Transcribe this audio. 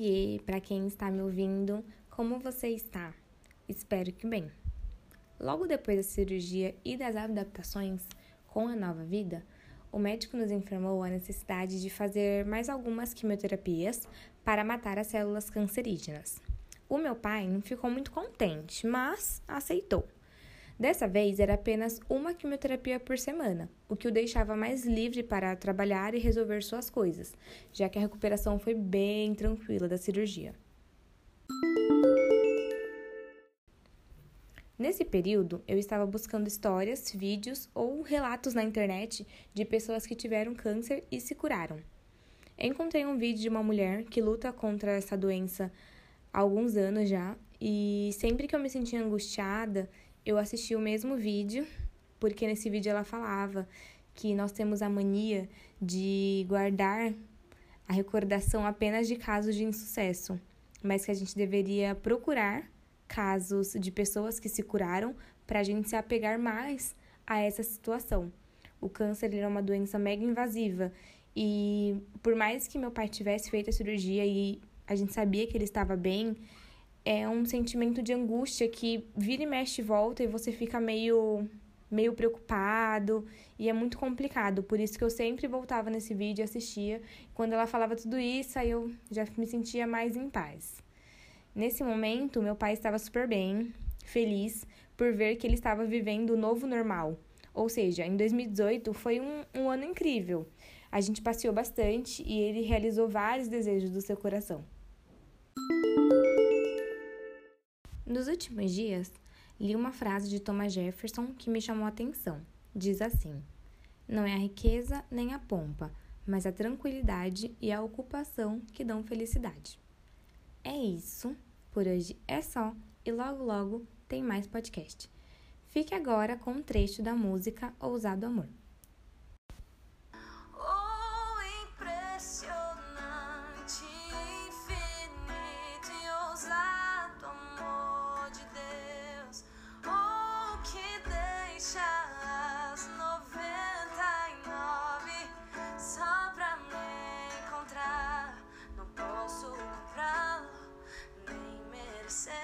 Oiê, para quem está me ouvindo, como você está? Espero que bem. Logo depois da cirurgia e das adaptações com a nova vida, o médico nos informou a necessidade de fazer mais algumas quimioterapias para matar as células cancerígenas. O meu pai não ficou muito contente, mas aceitou. Dessa vez era apenas uma quimioterapia por semana, o que o deixava mais livre para trabalhar e resolver suas coisas, já que a recuperação foi bem tranquila da cirurgia. Nesse período, eu estava buscando histórias, vídeos ou relatos na internet de pessoas que tiveram câncer e se curaram. Encontrei um vídeo de uma mulher que luta contra essa doença há alguns anos já, e sempre que eu me sentia angustiada eu assisti o mesmo vídeo, porque nesse vídeo ela falava que nós temos a mania de guardar a recordação apenas de casos de insucesso, mas que a gente deveria procurar casos de pessoas que se curaram para a gente se apegar mais a essa situação. O câncer é uma doença mega invasiva e por mais que meu pai tivesse feito a cirurgia e a gente sabia que ele estava bem, é um sentimento de angústia que vira e mexe e volta e você fica meio meio preocupado e é muito complicado. Por isso que eu sempre voltava nesse vídeo e assistia. Quando ela falava tudo isso, aí eu já me sentia mais em paz. Nesse momento, meu pai estava super bem, feliz por ver que ele estava vivendo o novo normal. Ou seja, em 2018 foi um, um ano incrível. A gente passeou bastante e ele realizou vários desejos do seu coração. Nos últimos dias, li uma frase de Thomas Jefferson que me chamou a atenção. Diz assim: Não é a riqueza nem a pompa, mas a tranquilidade e a ocupação que dão felicidade. É isso, por hoje é só e logo logo tem mais podcast. Fique agora com um trecho da música Ousado Amor. say